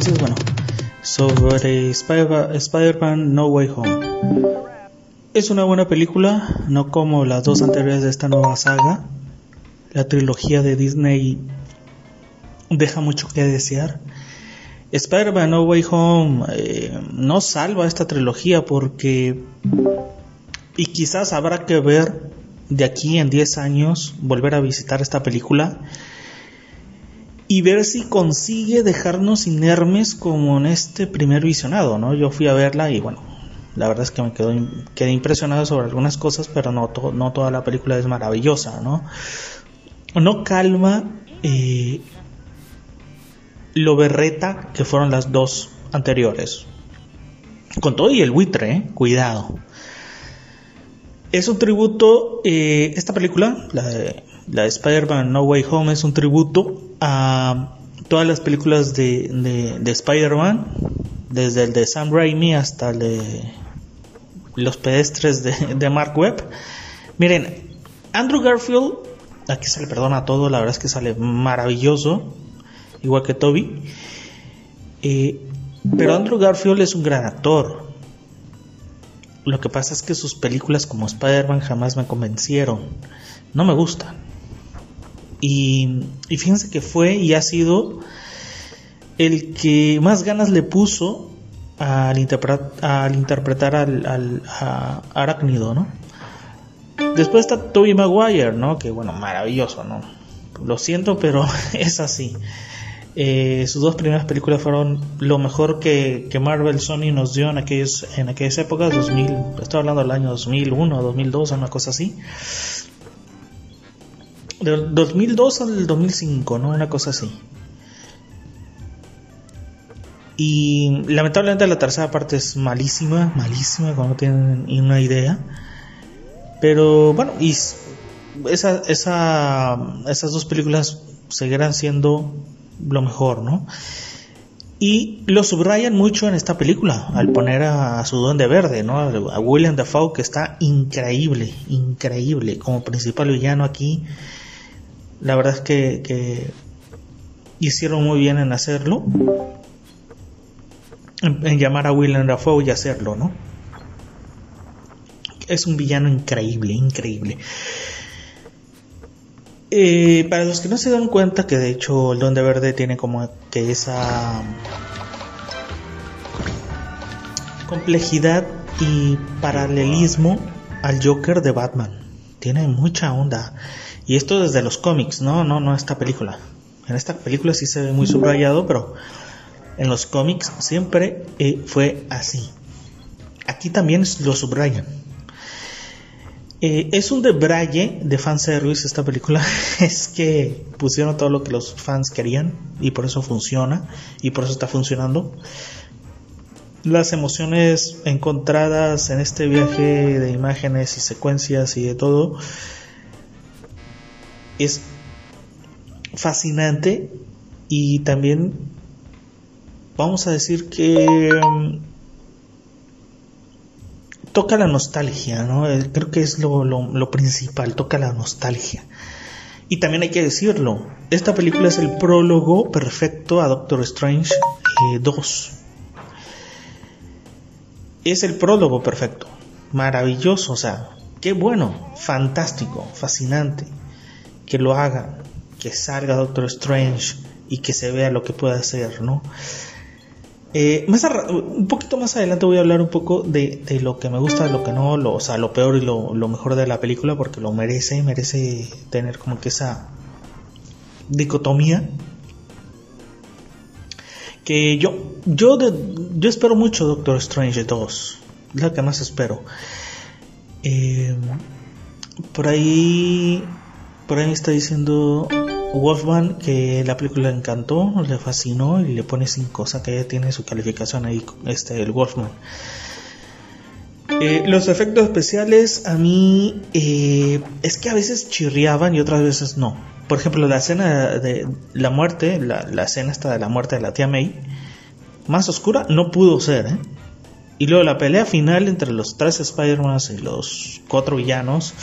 entonces, bueno, sobre Spider-Man No Way Home. Es una buena película, no como las dos anteriores de esta nueva saga. La trilogía de Disney deja mucho que desear. Spider-Man No Way Home eh, no salva esta trilogía porque y quizás habrá que ver de aquí en 10 años volver a visitar esta película y ver si consigue dejarnos inermes como en este primer visionado, ¿no? Yo fui a verla y bueno, la verdad es que me quedo, quedé impresionado sobre algunas cosas, pero no, no toda la película es maravillosa, ¿no? No calma eh, lo berreta que fueron las dos anteriores. Con todo y el buitre, ¿eh? cuidado. Es un tributo, eh, esta película, la de, la Spider-Man No Way Home, es un tributo a todas las películas de, de, Spider-Man, desde el de Sam Raimi hasta el de los pedestres de, de Mark Webb. Miren, Andrew Garfield, aquí se le perdona todo, la verdad es que sale maravilloso, igual que Toby. Eh, pero Andrew Garfield es un gran actor. Lo que pasa es que sus películas como Spider-Man jamás me convencieron. No me gustan. Y, fíjense que fue y ha sido el que más ganas le puso al, al interpretar al, al a Arácnido, ¿no? Después está Tobey Maguire, ¿no? Que bueno, maravilloso, ¿no? Lo siento, pero es así. Eh, sus dos primeras películas fueron lo mejor que, Marvel Sony nos dio en, aquellos, en aquellas épocas, 2000, estoy hablando del año 2001, 2002, una cosa así. Del 2002 al 2005, ¿no? Una cosa así. Y lamentablemente la tercera parte es malísima, malísima, como no tienen ni una idea. Pero bueno, y esa, esa, esas dos películas seguirán siendo lo mejor, ¿no? Y lo subrayan mucho en esta película al poner a, su duende verde, ¿no? A William Dafoe que está increíble, increíble como principal villano aquí. La verdad es que, hicieron muy bien en hacerlo, en, llamar a William Dafoe y hacerlo, ¿no? Es un villano increíble, increíble. Eh, para los que no se dan cuenta que de hecho el Duende Verde tiene como que esa complejidad y paralelismo al Joker de Batman. Tiene mucha onda. Y esto desde los cómics, no, no, no esta película. En esta película sí se ve muy subrayado, pero en los cómics siempre eh, fue así. Aquí también lo subrayan. Eh, es un debraye de fanservice esta película. es que pusieron todo lo que los fans querían y por eso funciona y por eso está funcionando. Las emociones encontradas en este viaje de imágenes y secuencias y de todo es fascinante y también vamos a decir que mm, toca la nostalgia, ¿no? Eh, creo que es lo, principal, toca la nostalgia. Y también hay que decirlo, esta película es el prólogo perfecto a Doctor Strange 2. Eh, es el prólogo perfecto, maravilloso, o sea, qué bueno, fantástico, fascinante, que lo haga, que salga Doctor Strange y que se vea lo que puede hacer, ¿no? Eh, más un poquito más adelante voy a hablar un poco de, lo que me gusta, de lo que no, lo, o sea, lo peor y lo, mejor de la película, porque lo merece, merece tener como que esa dicotomía. Que yo, yo, yo espero mucho Doctor Strange 2, es lo que más espero. Eh, por ahí, por ahí está diciendo Wolfman, que la película le encantó, le fascinó y le pone sin cosa que ya tiene su calificación ahí, este, el Wolfman. Eh, los efectos especiales a mí eh, es que a veces chirriaban y otras veces no. Por ejemplo, la escena de la muerte, la, la escena esta de la muerte de la tía May, más oscura no pudo ser. ¿eh? Y luego la pelea final entre los tres Spider-Man y los cuatro villanos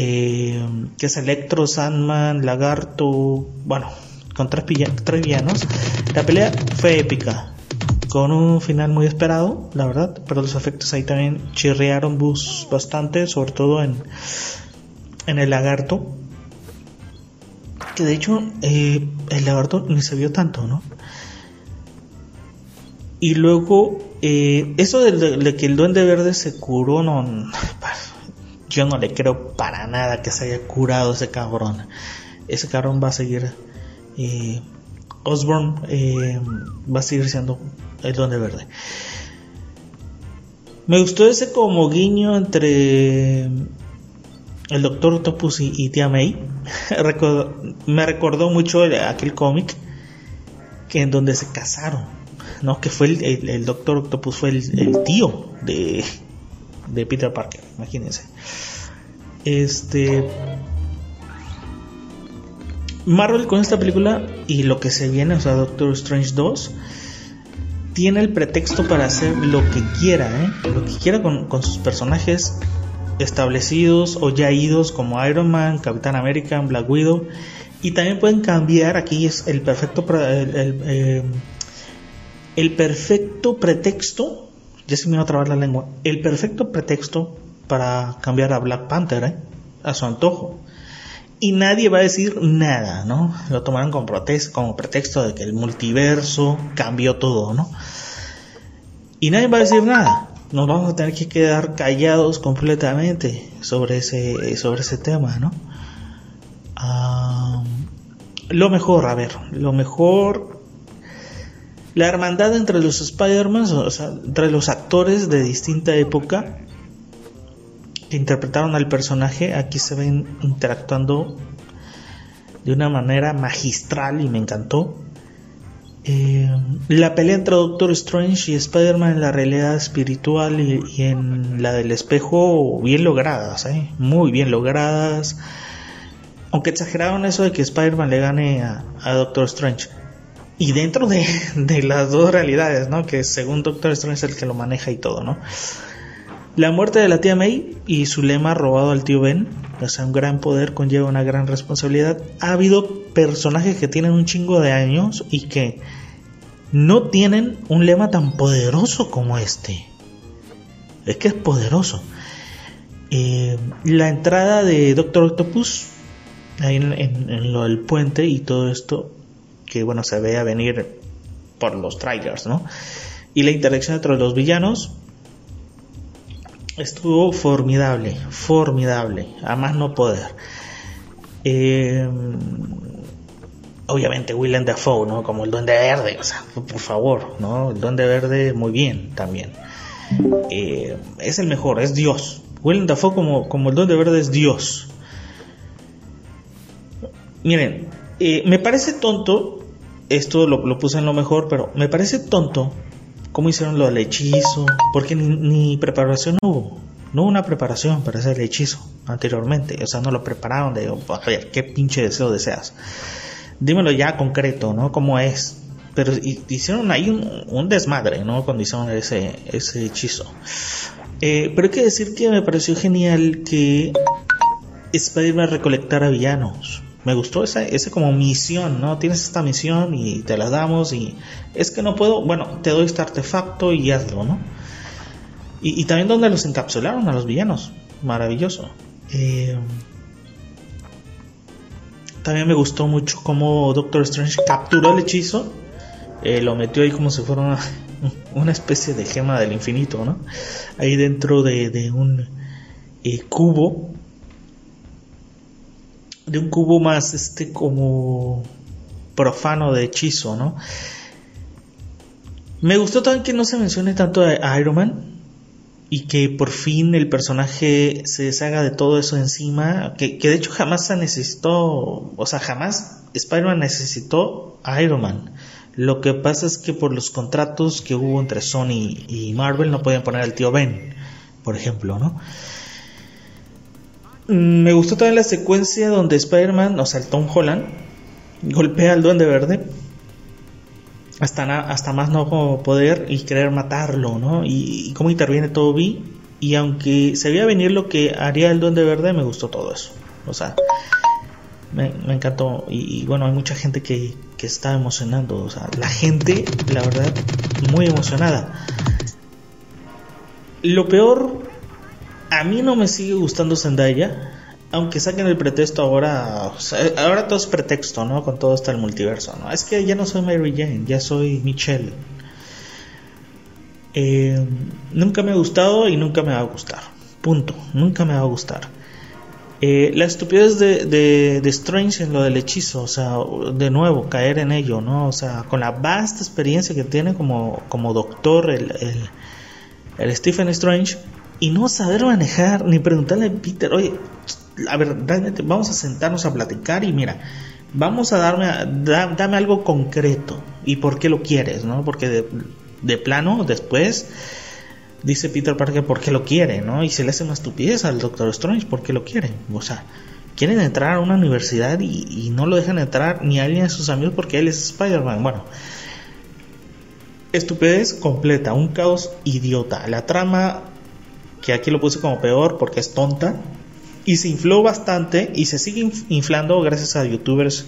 eh, que es Electro, Sandman, Lagarto, bueno, con tres, tres villanos. La pelea fue épica, con un final muy esperado, la verdad, pero los efectos ahí también chirriaron bastante, sobre todo en, en el lagarto. Que de hecho eh, el lagarto ni se vio tanto, ¿no? Y luego, eh, eso de, que el duende verde se curó, no, yo no le creo para nada que se haya curado ese cabrón. Ese cabrón va a seguir, eh, Osborn va a seguir siendo el duende verde. Me gustó ese como guiño entre el Doctor Octopus y, y Tía May. me recordó mucho aquel cómic que en donde se casaron ¿no? Que fue el, Doctor Octopus, fue el, tío de, de Peter Parker, imagínense. Este. Marvel con esta película y lo que se viene, o sea, Doctor Strange 2, tiene el pretexto para hacer lo que quiera, ¿eh? Lo que quiera con, sus personajes establecidos o ya idos como Iron Man, Capitán América, Black Widow. Y también pueden cambiar, aquí es el perfecto el, eh, el perfecto pretexto, ya se me va a trabar la lengua, el perfecto pretexto para cambiar a Black Panther ¿eh? a su antojo. Y nadie va a decir nada, ¿no? Lo tomarán como, como pretexto de que el multiverso cambió todo, ¿no? Y nadie va a decir nada. Nos vamos a tener que quedar callados completamente sobre ese, sobre ese tema, ¿no? Ah, lo mejor, a ver, lo mejor la hermandad entre los Spider-Man, o sea, entre los actores de distinta época que interpretaron al personaje, aquí se ven interactuando de una manera magistral y me encantó. Eh, la pelea entre Doctor Strange y Spider-Man en la realidad espiritual y, en la del espejo, bien logradas, ¿eh? muy bien logradas. Aunque exageraron eso de que Spider-Man le gane a Doctor Strange. Y dentro de, las dos realidades, ¿no? Que según Doctor Strange es el que lo maneja y todo, ¿no? La muerte de la tía May y su lema robado al tío Ben, o sea, un gran poder conlleva una gran responsabilidad. Ha habido personajes que tienen un chingo de años y que no tienen un lema tan poderoso como este. Es que es poderoso. Eh, la entrada de Doctor Octopus ahí en, en, lo del puente y todo esto que bueno, se ve a venir por los trailers, ¿no? Y la interacción entre los villanos estuvo formidable, formidable, a más no poder. Eh, obviamente Willem Dafoe, ¿no? Como el Duende Verde, o sea, por favor, ¿no? El Duende Verde muy bien también. Eh, es el mejor, es Dios. Willem Dafoe como, como el Duende Verde es Dios. Miren, eh, me parece tonto, esto lo, puse en lo mejor, pero me parece tonto cómo hicieron lo del hechizo, porque ni, preparación hubo. No hubo una preparación para hacer el hechizo anteriormente, o sea, no lo prepararon de, a ver, qué pinche deseo deseas. Dímelo ya concreto, ¿no? ¿Cómo es? Pero hicieron ahí un, desmadre, ¿no? Cuando hicieron ese, ese hechizo. Eh, pero hay que decir que me pareció genial que Spider-Man recolectara villanos me gustó esa, esa como misión, ¿no? Tienes esta misión y te la damos y es que no puedo, bueno, te doy este artefacto y hazlo, ¿no? Y, también donde los encapsularon a los villanos, maravilloso. Eh, también me gustó mucho cómo Doctor Strange capturó el hechizo, eh, lo metió ahí como si fuera una, especie de gema del infinito, ¿no? Ahí dentro de, un eh, cubo de un cubo más este como profano de hechizo, ¿no? Me gustó también que no se mencione tanto a Iron Man y que por fin el personaje se deshaga de todo eso encima, que, de hecho jamás se necesitó, o sea, jamás Spider-Man necesitó a Iron Man. Lo que pasa es que por los contratos que hubo entre Sony y Marvel no podían poner al tío Ben, por ejemplo, ¿no? Mm, me gustó también la secuencia donde Spider-Man, o sea, el Tom Holland, golpea al Duende Verde hasta, hasta más no poder y querer matarlo, ¿no? Y, cómo interviene Toby. Y aunque se veía venir lo que haría el Duende Verde, me gustó todo eso. O sea, Me, encantó. Y, bueno, hay mucha gente que, que está emocionando. O sea, la gente, la verdad, muy emocionada. Lo peor, a mí no me sigue gustando Zendaya. Aunque saquen el pretexto ahora, ahora todo es pretexto, ¿no? Con todo está el multiverso, ¿no? Es que ya no soy Mary Jane, ya soy Michelle. Eh, nunca me ha gustado y nunca me va a gustar. Punto. Nunca me va a gustar. Eh, la estupidez de, de, Strange en lo del hechizo, o sea, de nuevo, caer en ello, ¿no? O sea, con la vasta experiencia que tiene como, como doctor el, el, Stephen Strange, y no saber manejar, ni preguntarle a Peter, oye, a ver, vamos a sentarnos a platicar y mira, vamos a darme, dame algo concreto y por qué lo quieres, ¿no? Porque de, plano, después dice Peter Parker por qué lo quiere, ¿no? Y se le hace una estupidez al Doctor Strange por qué lo quiere. O sea, quieren entrar a una universidad y, no lo dejan entrar ni a alguien de sus amigos porque él es Spider-Man. Bueno, estupidez completa, un caos idiota. La trama, que aquí lo puse como peor porque es tonta, y se infló bastante y se sigue inflando gracias a youtubers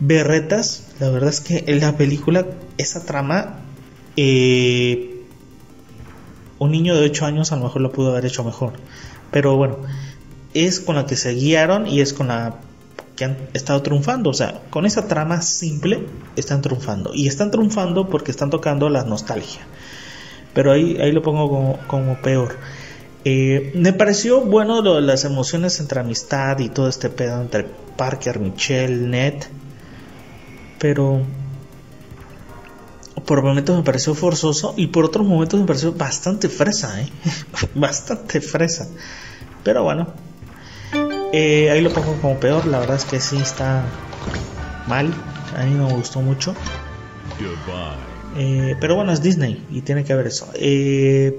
berretas. La verdad es que en la película, esa trama eh, un niño de 8 años a lo mejor lo pudo haber hecho mejor. Pero bueno, es con la que se guiaron y es con la que han estado triunfando. O sea, con esa trama simple están triunfando. Y están triunfando porque están tocando la nostalgia. Pero ahí, ahí lo pongo como, peor. Eh, me pareció bueno las emociones entre amistad y todo este pedo entre Parker, Michelle, Ned. Pero por momentos me pareció forzoso y por otros momentos me pareció bastante fresa, ¿eh? bastante fresa. Pero bueno, eh, ahí lo pongo como peor, la verdad es que sí está mal, a mí me gustó mucho. Eh, pero bueno, es Disney y tiene que haber eso. Eh,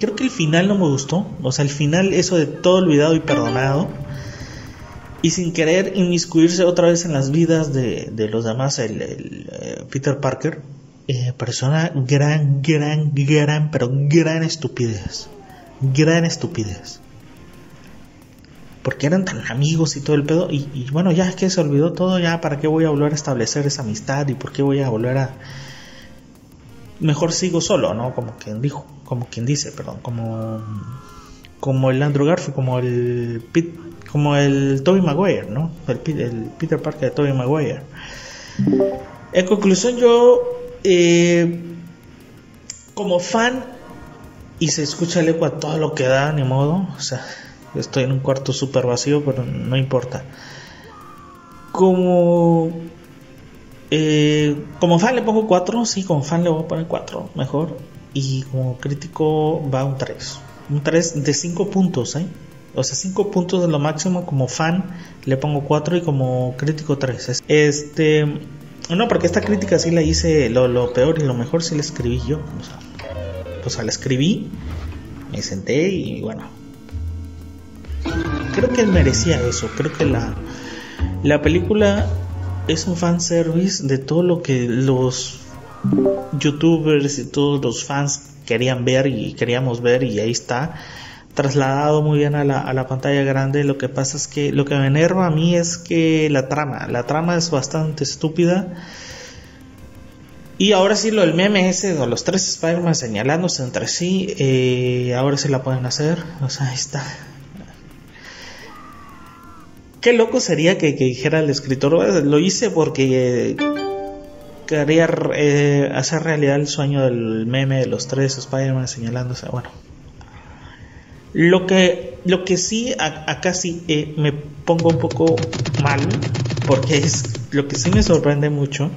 creo que el final no me gustó, o sea, el final, eso de todo olvidado y perdonado y sin querer inmiscuirse otra vez en las vidas de, los demás, el, eh, Peter Parker, eh, persona gran, gran, gran, pero gran estupidez. Gran estupidez. Porque eran tan amigos y todo el pedo. Y, bueno, ya es que se olvidó todo, ya para qué voy a volver a establecer esa amistad y por qué voy a volver a... Mejor sigo solo, ¿no? Como quien dijo, como quien dice, perdón, como... Como el Andrew Garfield, como el Pete como el Toby Maguire, ¿no? El, Peter Parker de Toby Maguire. En conclusión, yo, eh, como fan, y se escucha el eco a todo lo que da, ni modo, o sea, estoy en un cuarto súper vacío, pero no importa. Como eh, como fan le pongo 4, sí, como fan le voy a poner 4, mejor. Y como crítico va un 3. Un 3 de 5 puntos, ¿eh? O sea, 5 puntos de lo máximo. Como fan le pongo 4 y como crítico 3. Este. No, porque esta crítica sí la hice lo, peor y lo mejor sí la escribí yo. O sea, pues la escribí, me senté y bueno. Creo que él merecía eso. Creo que la, la película es un fan service de todo lo que los youtubers y todos los fans querían ver y queríamos ver y ahí está trasladado muy bien a la, a la, pantalla grande. Lo que pasa es que lo que me enerva a mí es que la trama, la trama es bastante estúpida. Y ahora sí lo del meme ese de los tres Spider-Man señalándose entre sí, eh, ahora sí la pueden hacer. O sea, ahí está. Qué loco sería que, dijera el escritor, lo hice porque eh, quería eh, hacer realidad el sueño del meme de los tres Spider-Man señalándose. Bueno, lo que, lo que sí, acá sí eh, me pongo un poco mal, porque es lo que sí me sorprende mucho,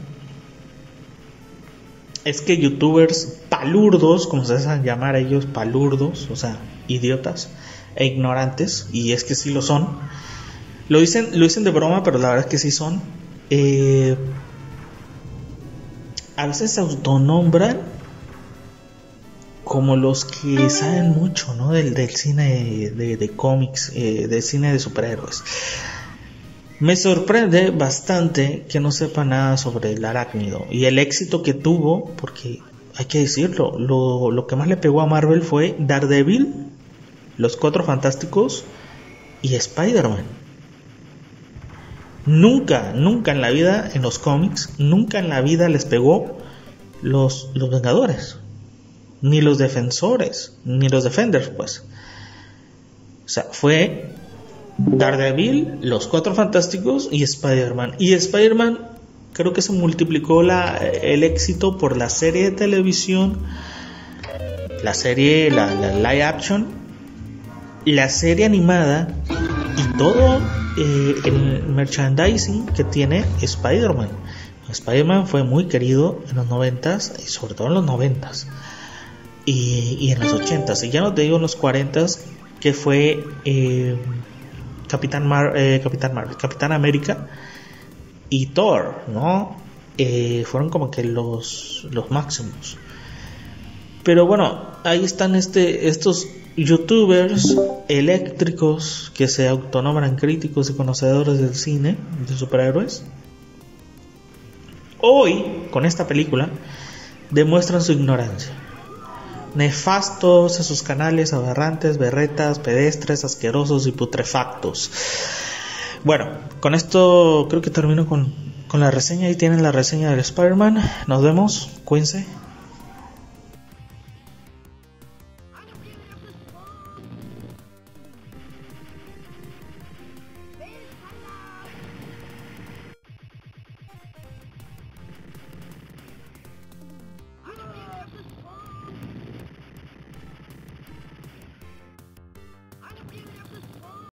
es que youtubers palurdos, como se hacen llamar ellos, palurdos, o sea, idiotas e ignorantes, y es que sí lo son, lo dicen, lo dicen de broma, pero la verdad es que sí son, eh, a veces se autonombran como los que saben mucho ¿no? del, del cine de, cómics, eh, del cine de superhéroes. Me sorprende bastante que no sepa nada sobre el arácnido y el éxito que tuvo, porque hay que decirlo, lo, lo que más le pegó a Marvel fue Daredevil Los Cuatro Fantásticos y Spider-Man. Nunca, nunca en la vida, en los cómics, nunca en la vida les pegó los, los Vengadores. Ni los Defensores, ni los Defenders, pues. O sea, fue Daredevil, Los Cuatro Fantásticos y Spider-Man. Y Spider-Man creo que se multiplicó la, el éxito por la serie de televisión, la serie, la, live action, la serie animada y todo eh, el merchandising que tiene Spider-Man. Spider-Man fue muy querido en los noventas y sobre todo en los noventas y, y en los ochentas y ya no te digo en los cuarentas que fue eh, Capitán, eh, Capitán Marvel, Capitán América y Thor, ¿no? Fueron como que los, los máximos. Pero bueno, ahí están este, estos youtubers eléctricos que se autonombran críticos y conocedores del cine, de superhéroes. Hoy, con esta película, demuestran su ignorancia nefastos esos canales aberrantes, berretas, pedestres, asquerosos y putrefactos. Bueno, con esto creo que termino con, con la reseña. Ahí tienen la reseña del Spider-Man. Nos vemos, cuídense.